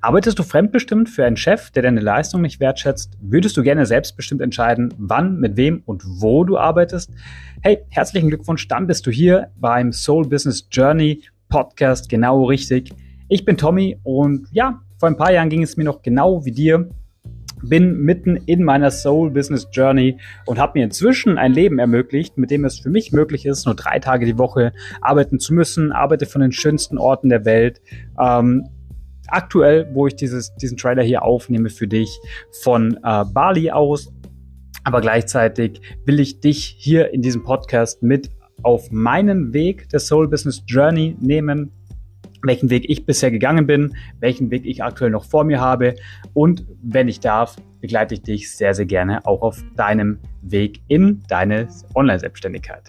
Arbeitest du fremdbestimmt für einen Chef, der deine Leistung nicht wertschätzt? Würdest du gerne selbstbestimmt entscheiden, wann, mit wem und wo du arbeitest? Hey, herzlichen Glückwunsch, dann bist du hier beim Soul Business Journey Podcast genau richtig. Ich bin Tommy und ja, vor ein paar Jahren ging es mir noch genau wie dir bin mitten in meiner Soul Business Journey und habe mir inzwischen ein Leben ermöglicht, mit dem es für mich möglich ist, nur drei Tage die Woche arbeiten zu müssen, arbeite von den schönsten Orten der Welt. Ähm, aktuell, wo ich dieses, diesen Trailer hier aufnehme für dich von äh, Bali aus, aber gleichzeitig will ich dich hier in diesem Podcast mit auf meinen Weg der Soul Business Journey nehmen, welchen Weg ich bisher gegangen bin, welchen Weg ich aktuell noch vor mir habe. Und wenn ich darf, begleite ich dich sehr, sehr gerne auch auf deinem Weg in deine Online-Selbstständigkeit.